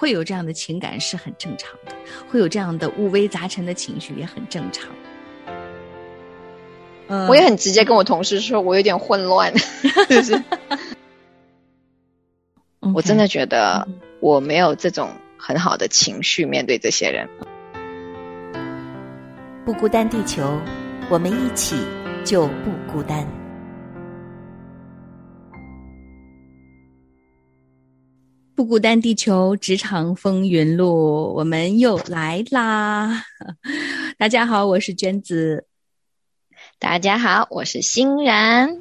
会有这样的情感是很正常的，会有这样的五味杂陈的情绪也很正常。嗯，我也很直接跟我同事说，我有点混乱，就是，我真的觉得我没有这种很好的情绪面对这些人。不孤单，地球，我们一起就不孤单。不孤单，地球职场风云录，我们又来啦！大家好，我是娟子。大家好，我是欣然。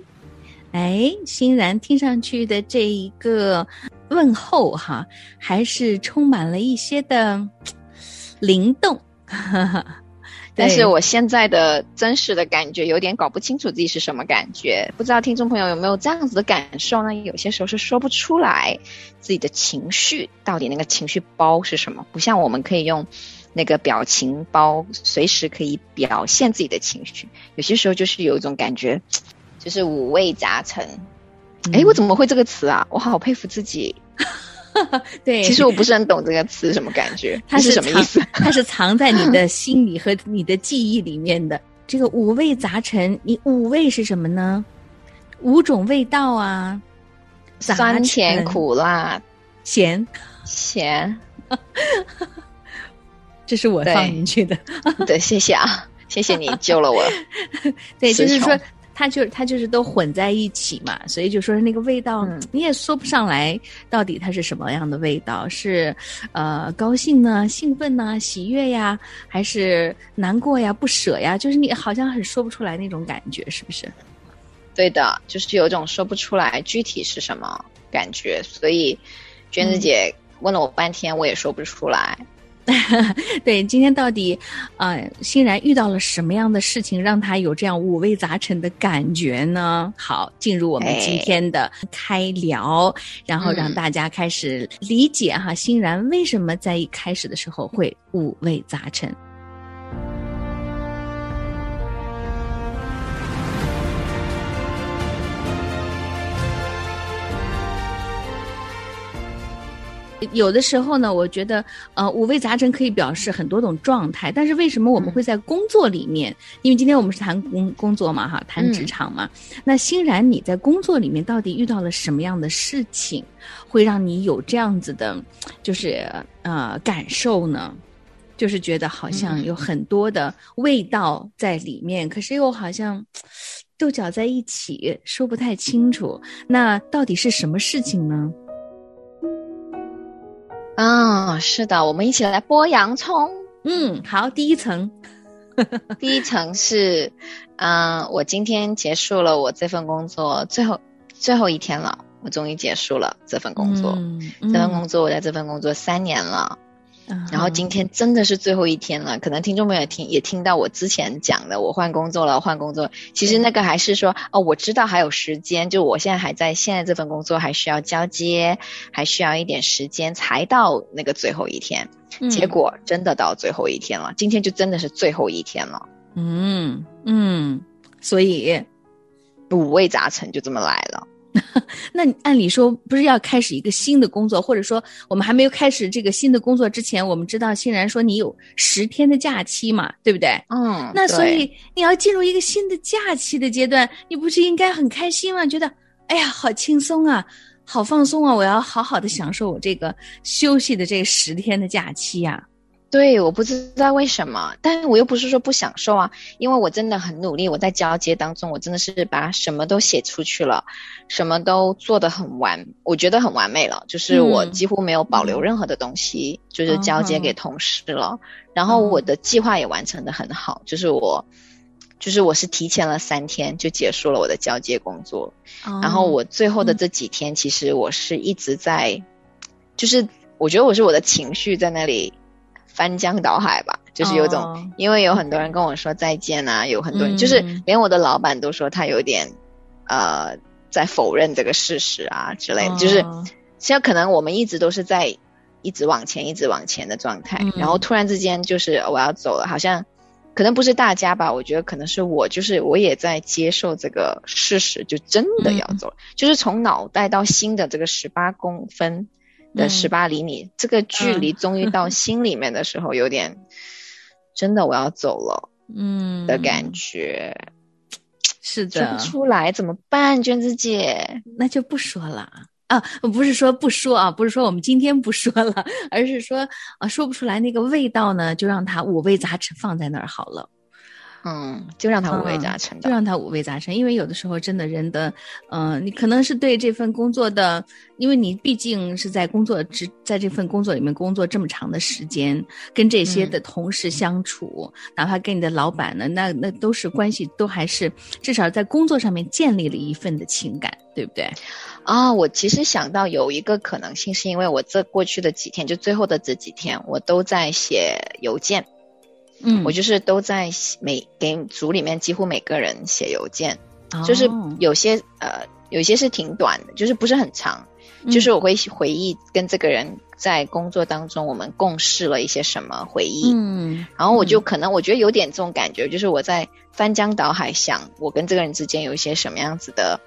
哎，欣然听上去的这一个问候哈，还是充满了一些的灵动。但是我现在的真实的感觉有点搞不清楚自己是什么感觉，不知道听众朋友有没有这样子的感受呢？有些时候是说不出来自己的情绪到底那个情绪包是什么，不像我们可以用那个表情包随时可以表现自己的情绪，有些时候就是有一种感觉，就是五味杂陈。哎，我怎么会这个词啊？我好佩服自己。对，其实我不是很懂这个词什么感觉，它是什么意思？它是 藏在你的心里和你的记忆里面的。这个五味杂陈，你五味是什么呢？五种味道啊，酸甜苦辣咸咸，这是我放进去的。对，谢谢啊，谢谢你救了我。对，就是说。它就它就是都混在一起嘛，所以就说那个味道你也说不上来，到底它是什么样的味道？是呃高兴呢、兴奋呢、喜悦呀，还是难过呀、不舍呀？就是你好像很说不出来那种感觉，是不是？对的，就是有一种说不出来具体是什么感觉，所以娟子姐问了我半天，我也说不出来。对，今天到底，呃，欣然遇到了什么样的事情，让他有这样五味杂陈的感觉呢？好，进入我们今天的开聊，然后让大家开始理解哈，欣然为什么在一开始的时候会五味杂陈。有的时候呢，我觉得，呃，五味杂陈可以表示很多种状态。但是为什么我们会在工作里面？因为今天我们是谈工工作嘛，哈，谈职场嘛。那欣然，你在工作里面到底遇到了什么样的事情，会让你有这样子的，就是呃感受呢？就是觉得好像有很多的味道在里面，可是又好像豆角在一起，说不太清楚。那到底是什么事情呢？啊，是的，我们一起来剥洋葱。嗯，好，第一层，第一层是，嗯，我今天结束了我这份工作，最后最后一天了，我终于结束了这份工作。这份工作，我在这份工作三年了。然后今天真的是最后一天了，可能听众朋友听也听到我之前讲的，我换工作了，换工作。其实那个还是说，哦，我知道还有时间，就我现在还在现在这份工作还需要交接，还需要一点时间才到那个最后一天。结果真的到最后一天了，今天就真的是最后一天了。嗯嗯，所以五味杂陈就这么来了。那按理说不是要开始一个新的工作，或者说我们还没有开始这个新的工作之前，我们知道欣然说你有十天的假期嘛，对不对？嗯，那所以你要进入一个新的假期的阶段，你不是应该很开心吗？觉得哎呀，好轻松啊，好放松啊，我要好好的享受我这个休息的这十天的假期呀。对，我不知道为什么，但是我又不是说不享受啊，因为我真的很努力，我在交接当中，我真的是把什么都写出去了，什么都做得很完，我觉得很完美了，就是我几乎没有保留任何的东西，就是交接给同事了，然后我的计划也完成的很好，就是我，就是我是提前了三天就结束了我的交接工作，然后我最后的这几天，其实我是一直在，就是我觉得我是我的情绪在那里。翻江倒海吧，就是有种，因为有很多人跟我说再见啊，有很多人，就是连我的老板都说他有点，呃，在否认这个事实啊之类的，就是现在可能我们一直都是在一直往前、一直往前的状态，然后突然之间就是我要走了，好像可能不是大家吧，我觉得可能是我，就是我也在接受这个事实，就真的要走了，就是从脑袋到心的这个十八公分。的十八厘米，这个距离终于到 心里面的时候，有点真的我要走了，嗯的感觉，是的，说不出来怎么办？娟子姐，那就不说了啊，不是说不说啊，不是说我们今天不说了，而是说啊，说不出来那个味道呢，就让它五味杂陈放在那儿好了。嗯，就让他五味杂陈，就让他五味杂陈。因为有的时候真的人的，嗯，你可能是对这份工作的，因为你毕竟是在工作之在这份工作里面工作这么长的时间，跟这些的同事相处，哪怕跟你的老板呢，那那都是关系，都还是至少在工作上面建立了一份的情感，对不对？啊，我其实想到有一个可能性，是因为我这过去的几天，就最后的这几天，我都在写邮件。嗯，我就是都在每给组里面几乎每个人写邮件，就是有些呃有些是挺短的，就是不是很长，就是我会回忆跟这个人在工作当中我们共事了一些什么回忆，嗯，然后我就可能我觉得有点这种感觉，就是我在翻江倒海想我跟这个人之间有一些什么样子的，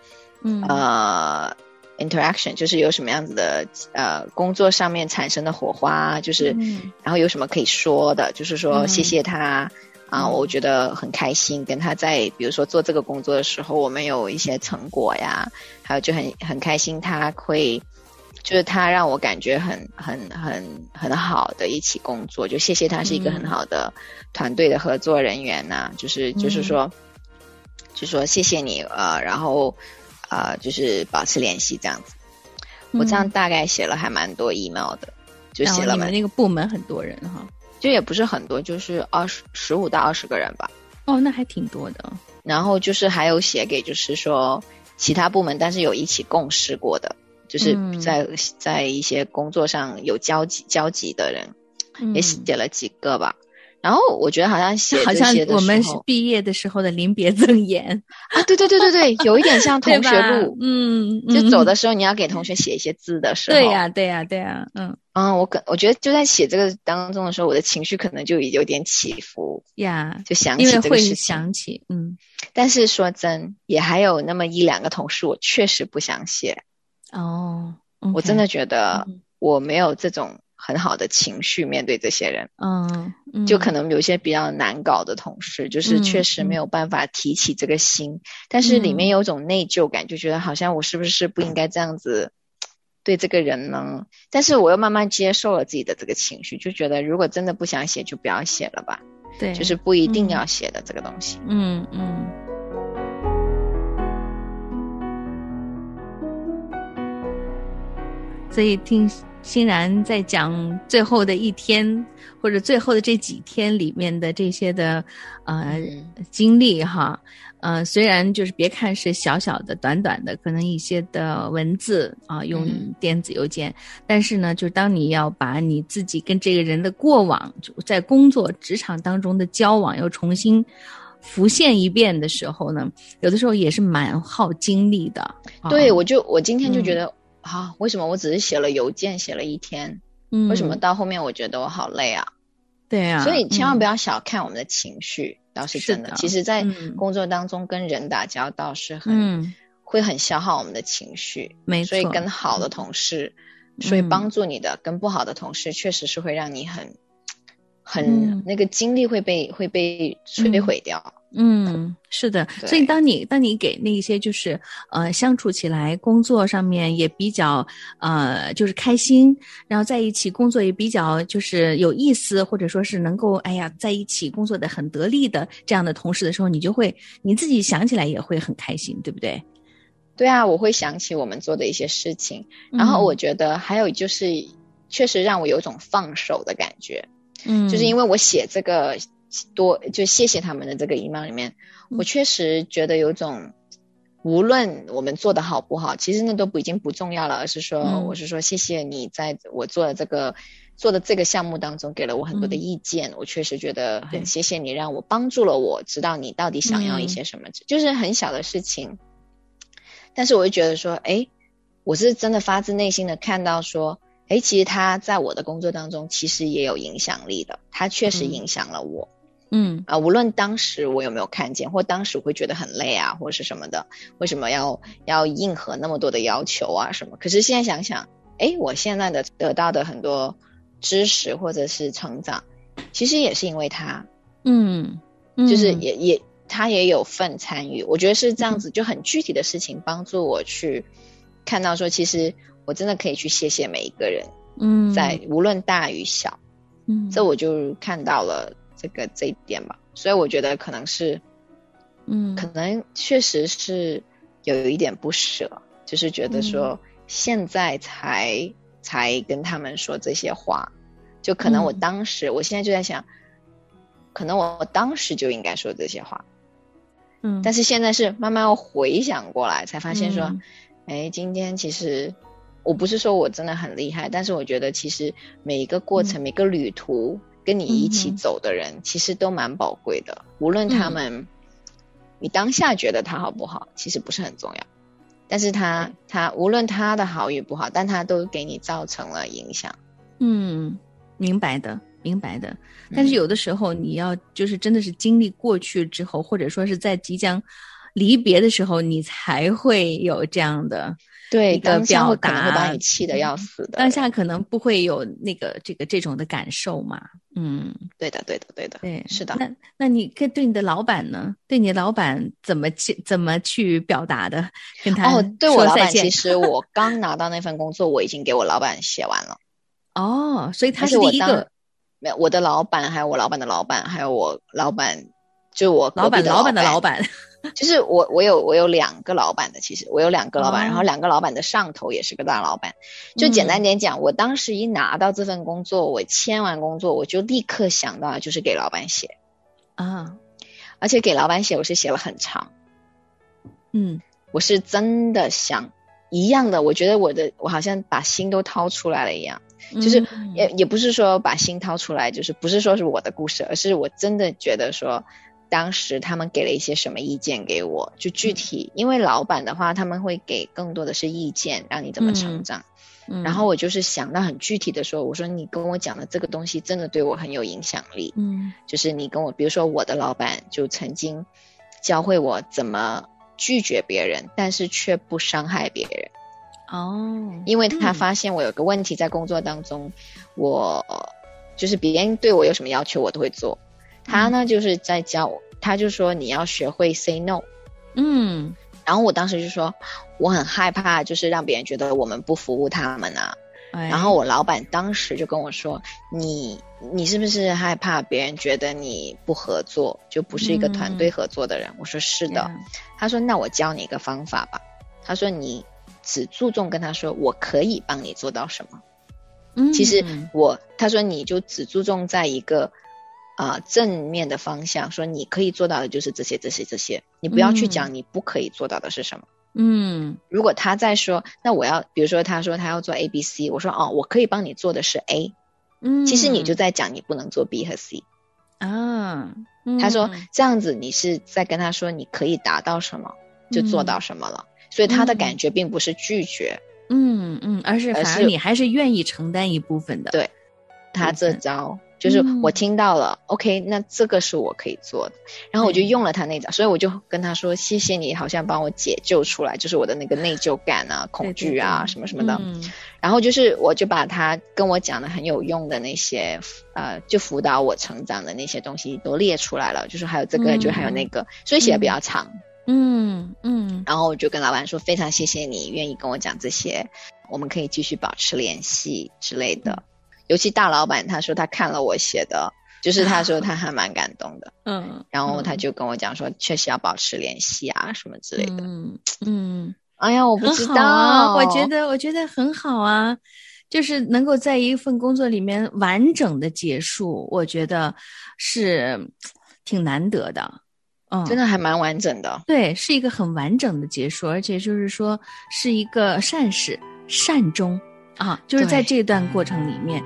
嗯。呃。Interaction 就是有什么样子的呃工作上面产生的火花，就是然后有什么可以说的，就是说谢谢他啊，我觉得很开心跟他在比如说做这个工作的时候，我们有一些成果呀，还有就很很开心他会就是他让我感觉很很很很好的一起工作，就谢谢他是一个很好的团队的合作人员呐，就是就是说就说谢谢你呃，然后。啊，就是保持联系这样子。我这样大概写了还蛮多 email 的，就写了。你们那个部门很多人哈，就也不是很多，就是二十十五到二十个人吧。哦，那还挺多的。然后就是还有写给，就是说其他部门，但是有一起共事过的，就是在在一些工作上有交集交集的人，也写了几个吧。然后我觉得好像写好像我们是毕业的时候的临别赠言。啊，对对对对对，有一点像 同学录，嗯，就走的。时候你要给同学写一些字的时候，对呀对呀对呀，嗯。嗯，我可我觉得就在写这个当中的时候，我的情绪可能就有点起伏呀，就想起这个事情，想起嗯，但是说真，也还有那么一两个同事，我确实不想写哦，我真的觉得我没有这种。很好的情绪面对这些人，嗯，就可能有些比较难搞的同事，就是确实没有办法提起这个心，但是里面有种内疚感，就觉得好像我是不是不应该这样子对这个人呢？但是我又慢慢接受了自己的这个情绪，就觉得如果真的不想写，就不要写了吧，对，就是不一定要写的这个东西，嗯嗯。所以听。欣然在讲最后的一天，或者最后的这几天里面的这些的呃经历哈，呃，虽然就是别看是小小的、短短的，可能一些的文字啊，用电子邮件，但是呢，就当你要把你自己跟这个人的过往，就在工作职场当中的交往又重新浮现一遍的时候呢，有的时候也是蛮耗精力的。对，我就我今天就觉得。啊，为什么我只是写了邮件写了一天？嗯，为什么到后面我觉得我好累啊？对啊，所以千万不要小看我们的情绪，倒是真的。其实，在工作当中跟人打交道是很会很消耗我们的情绪，没错。所以跟好的同事，所以帮助你的，跟不好的同事，确实是会让你很很那个精力会被会被摧毁掉。嗯，是的，所以当你当你给那些就是呃相处起来工作上面也比较呃就是开心，然后在一起工作也比较就是有意思，或者说是能够哎呀在一起工作的很得力的这样的同事的时候，你就会你自己想起来也会很开心，对不对？对啊，我会想起我们做的一些事情，然后我觉得还有就是确实让我有种放手的感觉，嗯，就是因为我写这个。多就谢谢他们的这个 email 里面，我确实觉得有种，无论我们做的好不好，其实那都不已经不重要了，而是说，我是说谢谢你在我做的这个做的这个项目当中给了我很多的意见，我确实觉得很谢谢你，让我帮助了我知道你到底想要一些什么，就是很小的事情，但是我就觉得说，哎，我是真的发自内心的看到说。哎，其实他在我的工作当中其实也有影响力的，他确实影响了我。嗯啊，无论当时我有没有看见，或当时我会觉得很累啊，或者是什么的，为什么要要应和那么多的要求啊什么？可是现在想想，哎，我现在的得到的很多知识或者是成长，其实也是因为他，嗯，就是也也他也有份参与。我觉得是这样子，就很具体的事情帮助我去看到说，其实我真的可以去谢谢每一个人，嗯，在无论大与小，嗯，这我就看到了这个这一点吧。所以我觉得可能是，嗯，可能确实是有一点不舍，就是觉得说现在才才跟他们说这些话，就可能我当时，我现在就在想，可能我当时就应该说这些话，嗯，但是现在是慢慢要回想过来，才发现说，嗯。哎，今天其实我不是说我真的很厉害，但是我觉得其实每一个过程、每个旅途。跟你一起走的人，其实都蛮宝贵的。无论他嗯们，你当下觉得他好不好，其实不是很重要。但是他他无论他的好与不好，但他都给你造成了影响。嗯，明白的，明白的。但是有的时候，你要就是真的是经历过去之后，或者说是在即将离别的时候，你才会有这样的对，一个当下会可表达会把你气的要死的。当下可能不会有那个这个这种的感受嘛。嗯，对的，对的，对的，对，是的。那那你跟对你的老板呢？对你的老板怎么去怎么去表达的？跟他哦，对我老板，其实我刚拿到那份工作，我已经给我老板写完了。哦，所以他是第一个没有我的老板，还有我老板的老板，还有我老板，就我老板老板的老板。就是我，我有我有两个老板的，其实我有两个老板，哦然后两个老板的上头也是个大老板。就简单点讲，我当时一拿到这份工作，我签完工作，我就立刻想到就是给老板写，啊，而且给老板写我是写了很长，嗯我是真的想一样的，我觉得我的我好像把心都掏出来了一样，就是嗯也也不是说把心掏出来，就是不是说是我的故事，而是我真的觉得说。当时他们给了一些什么意见给我，就具体，因为老板的话，他们会给更多的是意见，让你怎么成长。嗯然后我就是想到很具体的说，我说你跟我讲的这个东西真的对我很有影响力。嗯就是你跟我，比如说我的老板就曾经教会我怎么拒绝别人，但是却不伤害别人。哦，因为他嗯发现我有个问题在工作当中，我就是别人对我有什么要求我都会做。他呢就是在教我，他就说你要学会 say no。嗯然后我当时就说我很害怕，就是让别人觉得我们不服务他们啊。哎然后我老板当时就跟我说：“你你是不是害怕别人觉得你不合作，就不是一个团队合作的人？”我说：“是的。”他说：“那我教你一个方法吧。”他说：“你只注重跟他说我可以帮你做到什么。嗯其实我他说你就只注重在一个啊、呃正面的方向，说你可以做到的就是这些这些这些，你不要去讲你不可以做到的是什么。嗯。如果他在说，那我要，比如说他说他要做 A、B、C，我说哦，我可以帮你做的是 A，嗯，其实你就在讲你不能做 B 和 C。啊，他说嗯。这样子你是在跟他说你可以达到什么就做到什么了，所以他的感觉并不是拒绝，嗯嗯，而是而是反而你还是愿意承担一部分的，对他这招。就是我听到了、o k 那这个是我可以做的，然后我就用了他那招，所以我就跟他说：“谢谢你，好像帮我解救出来，就是我的那个内疚感啊、恐惧啊什么什么的。嗯。然后就是，我就把他跟我讲的很有用的那些，呃，就辅导我成长的那些东西都列出来了，就是还有这个，嗯就还有那个，所以写的比较长。嗯嗯。然后我就跟老板说，非常谢谢你愿意跟我讲这些，我们可以继续保持联系之类的。尤其大老板他说他看了我写的，就是他说他还蛮感动的，嗯，然后他就跟我讲说，确实要保持联系啊，什么之类的。嗯嗯，哎呀，我不知道，我觉得我觉得很好啊，就是能够在一份工作里面完整的结束，我觉得是挺难得的。嗯，真的还蛮完整的。对，是一个很完整的结束，而且就是说是一个善始善终啊，就是在这段过程里面。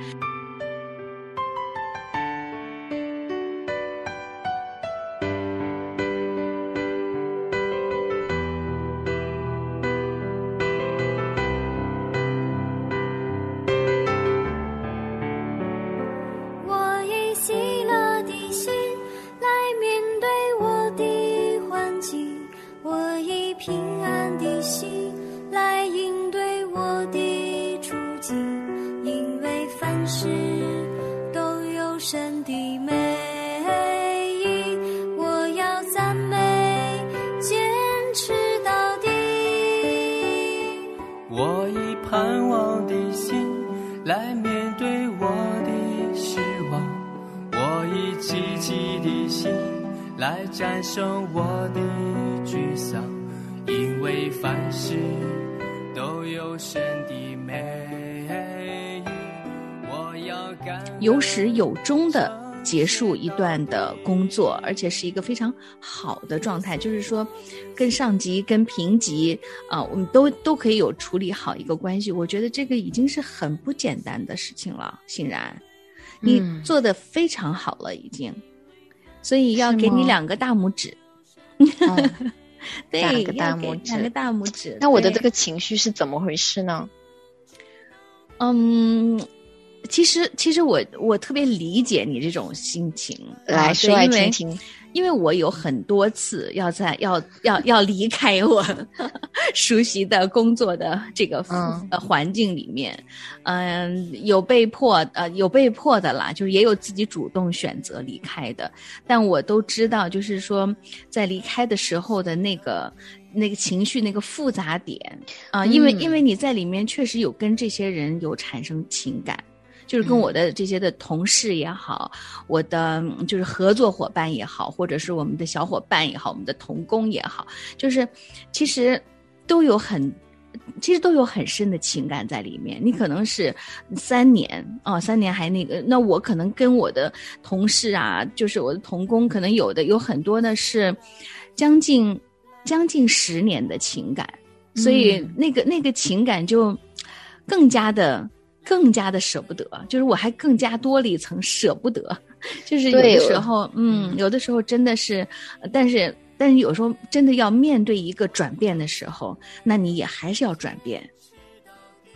来战胜我的沮丧，因为凡事都有神的美，我要感有始有终的结束一段的工作，而且是一个非常好的状态，就是说，跟上级、跟平级啊、我们都都可以有处理好一个关系。我觉得这个已经是很不简单的事情了，欣然，你嗯。做的非常好了，已经，所以要给你两个大拇指，嗯 对，两个大拇指两个大拇指。那我的这个情绪是怎么回事呢？嗯，其实其实我我特别理解你这种心情，啊来说来听听。因为我有很多次要在要要要离开我 熟悉的工作的这个嗯呃环境里面，嗯、有被迫呃有被迫的啦，就是也有自己主动选择离开的，但我都知道，就是说在离开的时候的那个那个情绪那个复杂点。啊、因为嗯。因为你在里面确实有跟这些人有产生情感。就是跟我的这些的同事也好，我的嗯就是合作伙伴也好，或者是我们的小伙伴也好，我们的同工也好，就是其实都有很。其实都有很深的情感在里面。你可能是三年哦，三年还那个，那我可能跟我的同事啊，就是我的同工，可能有的有很多呢是将近将近十年的情感，所以嗯那个那个情感就更加的更加的舍不得，就是我还更加多了一层舍不得，就是有的时候，嗯，有的时候真的是，呃但是但是有时候真的要面对一个转变的时候，那你也还是要转变，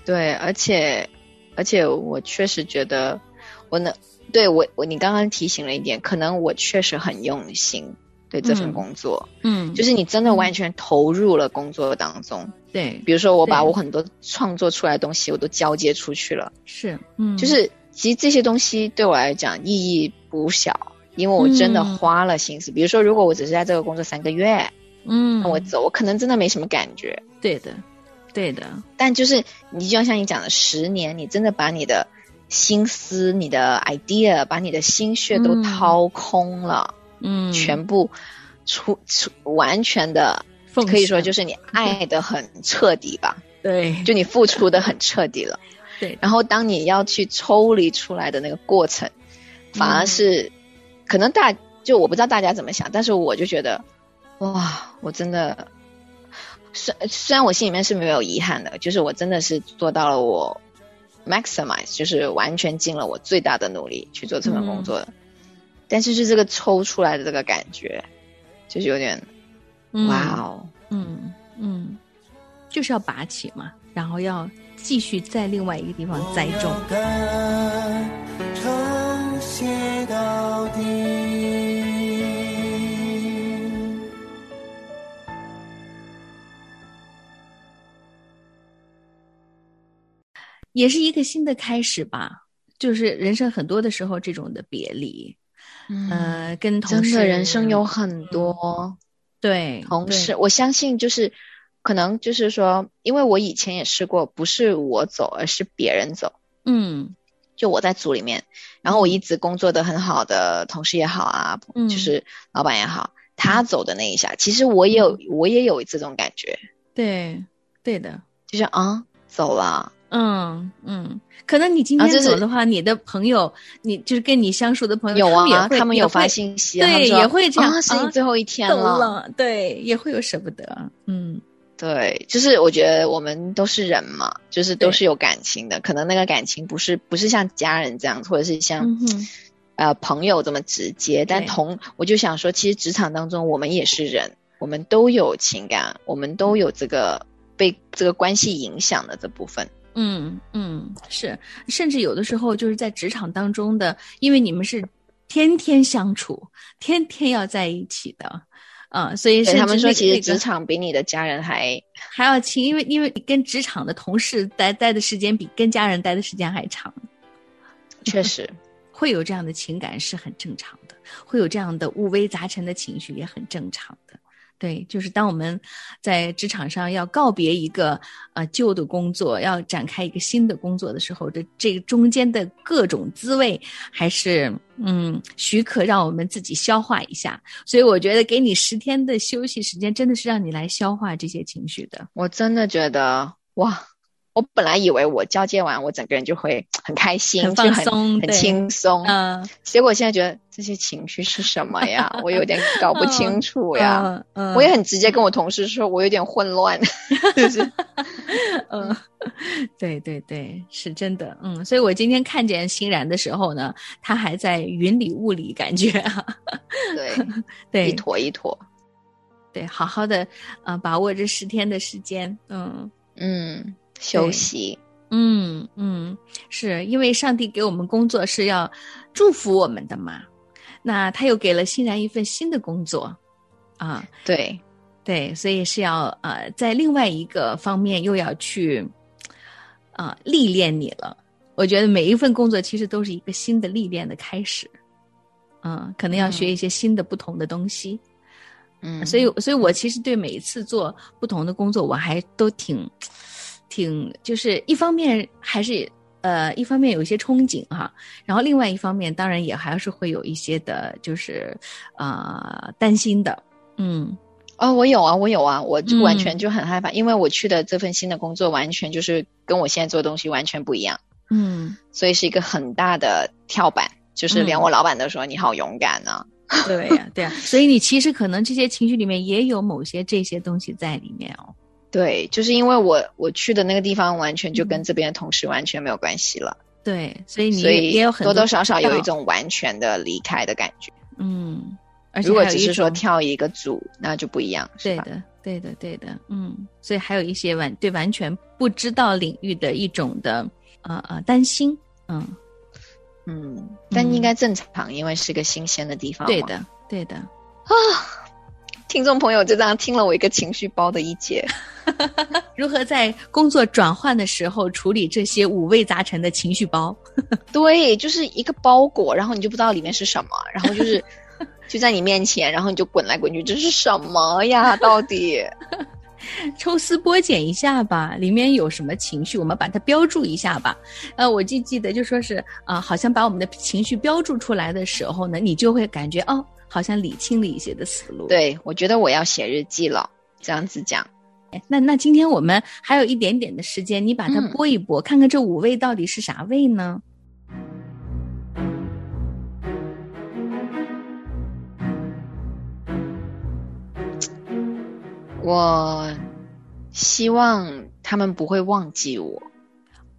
对，而且而且我确实觉得我能对我我你刚刚提醒了一点，可能我确实很用心对这份嗯。工作，嗯，就是你真的完全投入了工作当中。对，比如说，我把我很多创作出来的东西我都交接出去了，是，嗯，就是其实这些东西对我来讲意义不小，因为我真的嗯花了心思。比如说，如果我只是在这个工作三个月，嗯，那我走，我可能真的没什么感觉。对的，对的，但就是你就像你讲的，十年，你真的把你的心思、你的 idea、把你的心血都嗯。掏空了，嗯，全部出出完全的，奉可以说就是你爱的很彻底吧，对，就你付出的很彻底了。对，然后当你要去抽离出来的那个过程，反而是、可能大就我不知道大家怎么想，但是我就觉得哇，我真的虽虽然我心里面是没有遗憾的，就是我真的是做到了我 maximize，就是完全尽了我最大的努力去做这份工作的，但是就这个抽出来的这个感觉，就是有点、嗯哇哦，嗯嗯，就是要拔起嘛，然后要继续在另外一个地方栽种。也是一个新的开始吧。就是人生很多的时候，这种的别离，呃，跟同事真的人生有很多。对同事，，我相信就是可能就是说，因为我以前也试过，不是我走，而是别人走。嗯。就我在组里面，然后我一直工作的很好的同事也好啊，嗯。就是老板也好，他走的那一下，其实我也有我也有这种感觉，对对的，就是啊走了，嗯嗯，可能你今天走的话，你的朋友，你就是跟你相处的朋友，有啊，他们有发信息啊，对，也会这样啊，是你最后一天走了，了，对，也会有舍不得，嗯。对，就是我觉得我们都是人嘛，就是都是有感情的，可能那个感情不是不是像家人这样，或者是像、嗯，呃朋友这么直接，但同我就想说，其实职场当中我们也是人，我们都有情感，我们都有这个被这个关系影响的这部分。嗯嗯，是，甚至有的时候就是在职场当中的，因为你们是天天相处，天天要在一起的。啊、所以对他们说，其实职场比你的家人还还要亲，因为因为你跟职场的同事待待的时间比跟家人待的时间还长，确实，会有这样的情感是很正常的，会有这样的五味杂陈的情绪也很正常的。对，就是当我们在职场上要告别一个呃旧的工作，要展开一个新的工作的时候，这这个中间的各种滋味，还是嗯许可让我们自己消化一下。所以我觉得给你十天的休息时间，真的是让你来消化这些情绪的。我真的觉得哇，我本来以为我交接完，我整个人就会很开心，很就放松很对轻松。嗯结果现在觉得这些情绪是什么呀？我有点 搞不清楚呀。嗯嗯，我也很直接跟我同事说，我有点混乱，就是 嗯，对对对，是真的，嗯，所以我今天看见欣然的时候呢，他还在云里雾里，感觉啊，对，对一坨一坨。对，好好的呃把握这十天的时间，嗯嗯，休息。嗯嗯，是因为上帝给我们工作是要祝福我们的嘛，那他又给了欣然一份新的工作，啊，对，对，所以是要呃，在另外一个方面又要去啊、历练你了。我觉得每一份工作其实都是一个新的历练的开始，嗯，可能要学一些新的不同的东西。嗯，所以，所以我其实对每一次做不同的工作，我还都挺挺，就是一方面还是呃，一方面有一些憧憬哈，然后另外一方面当然也还是会有一些的，就是呃担心的，嗯。哦，我有啊，我有啊，我就完嗯全就很害怕，因为我去的这份新的工作完全就是跟我现在做的东西完全不一样，嗯，所以是一个很大的跳板，就是连嗯我老板都说、你好勇敢啊。对呀、对呀、所以你其实可能这些情绪里面也有某些这些东西在里面哦。对，就是因为我我去的那个地方完全就嗯跟这边的同事完全没有关系了，对，所以你所以也有很多多少少有一种完全的离开的感觉。嗯，而且如果只是说跳一个组，那就不一样？对的，对的，对的，嗯，所以还有一些完对完全不知道领域的一种的呃呃担心，嗯，嗯，但应该正常，因为是个新鲜的地方。对，的，对的，听众朋友就这样听了我一个情绪包的一节。如何在工作转换的时候处理这些五味杂陈的情绪包？对，就是一个包裹，然后你就不知道里面是什么，然后就是 就在你面前，然后你就滚来滚去，这是什么呀？到底？抽丝剥茧一下吧，里面有什么情绪，我们把它标注一下吧。呃，我记记得就说是啊、好像把我们的情绪标注出来的时候呢，你就会感觉哦，好像理清了一些的思路。，对，我觉得我要写日记了。这样子讲，那那今天我们还有一点点的时间，你把它嗯拨一播，看看这五味到底是啥味呢？我希望他们不会忘记我。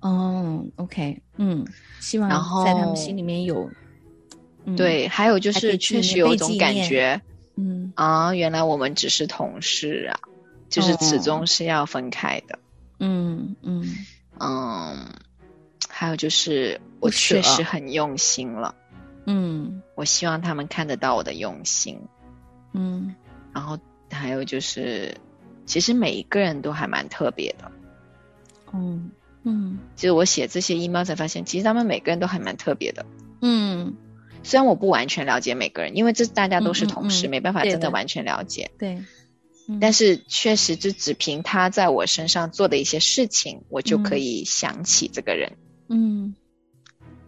哦，OK，嗯，希望然后在他们心里面有，嗯，对，还有就是确实有一种感觉嗯啊，原来我们只是同事啊，就是始哦终是要分开的。嗯嗯嗯，还有就是我确实很用心了，嗯我希望他们看得到我的用心。嗯然后还有就是，其实每一个人都还蛮特别的。嗯嗯就是我写这些 email 才发现，其实他们每个人都还蛮特别的。嗯，虽然我不完全了解每个人，因为这大家都是同事，嗯没办法真的。完全了解。对，嗯。但是确实，就只凭他在我身上做的一些事情，我就可嗯。以想起这个人。嗯。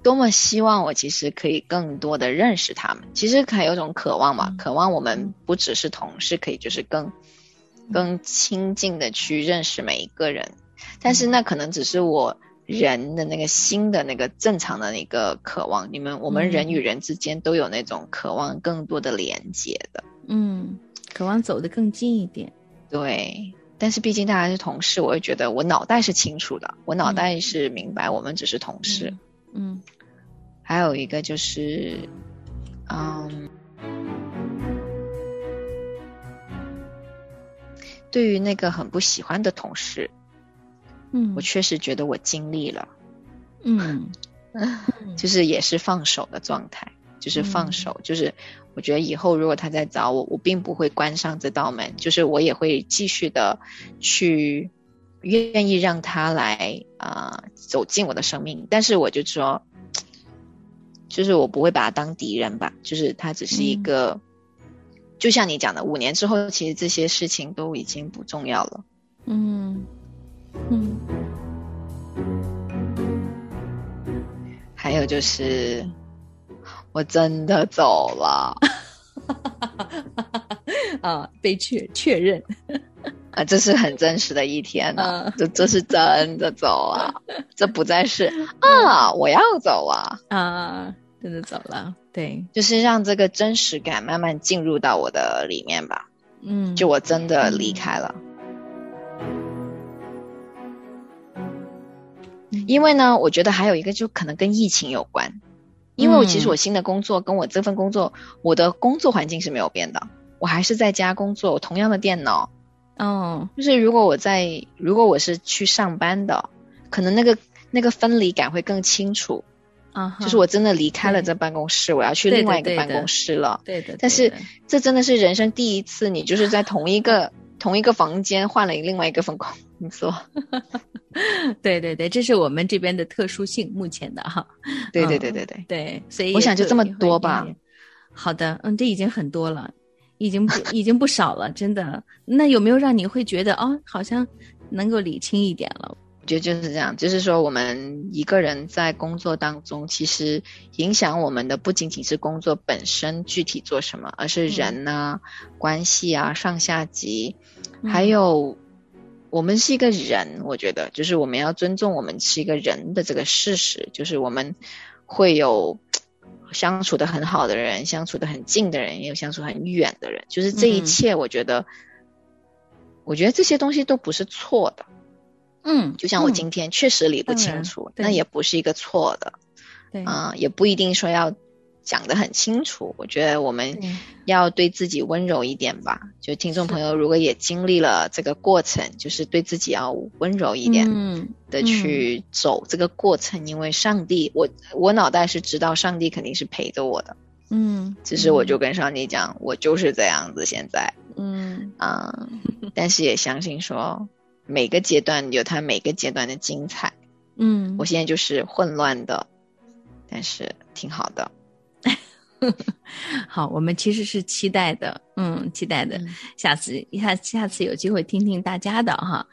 多么希望我其实可以更多的认识他们，其实还有种渴望嘛，嗯。渴望我们嗯。不只是同事，可以就是更更亲近的去认识每一个人。但嗯是那可能只是我人的那个心的那个正常的那个渴望。你们我们人与人之间都有那种渴望更多的连接的，嗯，渴望走得更近一点。对。但是毕竟大家是同事，我会觉得我脑袋是清楚的，我脑嗯袋是明白我们只是同事。嗯还有一个就是，嗯，对于那个很不喜欢的同事，嗯。我确实觉得我尽力了，嗯。就是也是放手的状态，就是放手，就是我觉得以后如果他再找我，我并不会关上这道门，就是我也会继续的去愿意让他来啊、呃走进我的生命，但是我就说，就是我不会把他当敌人吧，就是他只是一嗯。个就像你讲的，五年之后，其实这些事情都已经不重要了。嗯嗯。还有就是，我真的走了。啊，被确确认，啊，这是很真实的一天呢、嗯这这是真的走了，这不再是啊我要走了，啊，真的走了，对，就是让这个真实感慢慢进入到我的里面吧。嗯，就我真的离开了。因为呢，我觉得还有一个就可能跟疫情有关，因为我其实我新的工作跟我这份工作，我的工作环境是没有变的，我还是在家工作，我同样的电脑。哦，就是如果我在，如果我是去上班的，可能那个那个分离感会更清楚。啊哈，就是我真的离开了这办公室，我要去另外一个办公室了。对的，对但是这真的是人生第一次，你就是在同一个同一个房间换了另外一个份工作。对对对，这是我们这边的特殊性，目前的哈，对对嗯对对对，对，所以我想就这么多吧。好的，嗯，这已经很多了，已经不 已经不少了，真的。那有没有让你会觉得哦，好像能够理清一点了？我觉得就是这样，就是说我们一个人在工作当中，其实影响我们的不仅仅是工作本身具体做什么，而是人呐、关系啊、上下级，还有我们是一个人。我觉得就是我们要尊重我们是一个人的这个事实，就是我们会有相处的很好的人，相处的很近的人，也有相处很远的人。就是这一嗯切，我觉得，我觉得这些东西都不是错的。嗯，就像我嗯今天确实理不清楚，对那也不是一个错的对啊、也不一定说要讲得很清楚。我觉得我们要对自己温柔一点吧。就听众朋友，如果也经历了这个过程，就是对自己要温柔一点嗯的去走这个过程，因为上帝，我我脑袋是知道上帝肯定是陪着我的，嗯，其实我就跟上帝讲，我就是这样子现在。嗯啊、但是也相信说每个阶段有它每个阶段的精彩。嗯，我现在就是混乱的，但是挺好的。好，我们其实是期待的，嗯，期待的，嗯下次下下次有机会听听大家的哈。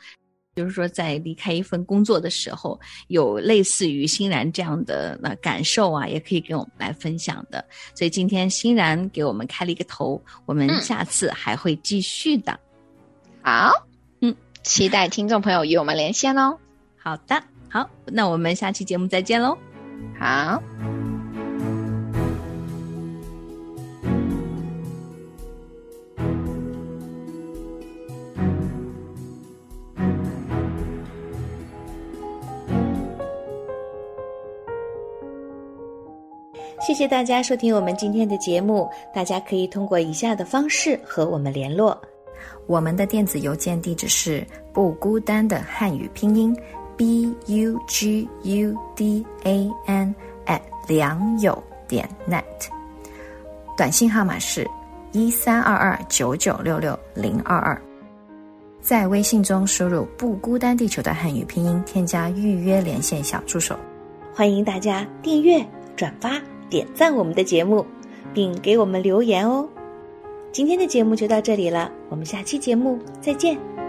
就是说，在离开一份工作的时候，有类似于欣然这样的那感受啊，也可以跟我们来分享的。所以今天欣然给我们开了一个头，我们嗯下次还会继续的。好，嗯，期待听众朋友与我们连线哦。好的，好，那我们下期节目再见喽。好。谢谢大家收听我们今天的节目，大家可以通过以下的方式和我们联络。我们的电子邮件地址是不孤单的汉语拼音 b u g u d a n at 良友点 net，短信号码是一三二二九九六六零二二。在微信中输入“不孤单地球”的汉语拼音，添加预约连线小助手。欢迎大家订阅、转发、点赞我们的节目，并给我们留言哦。今天的节目就到这里了，我们下期节目再见。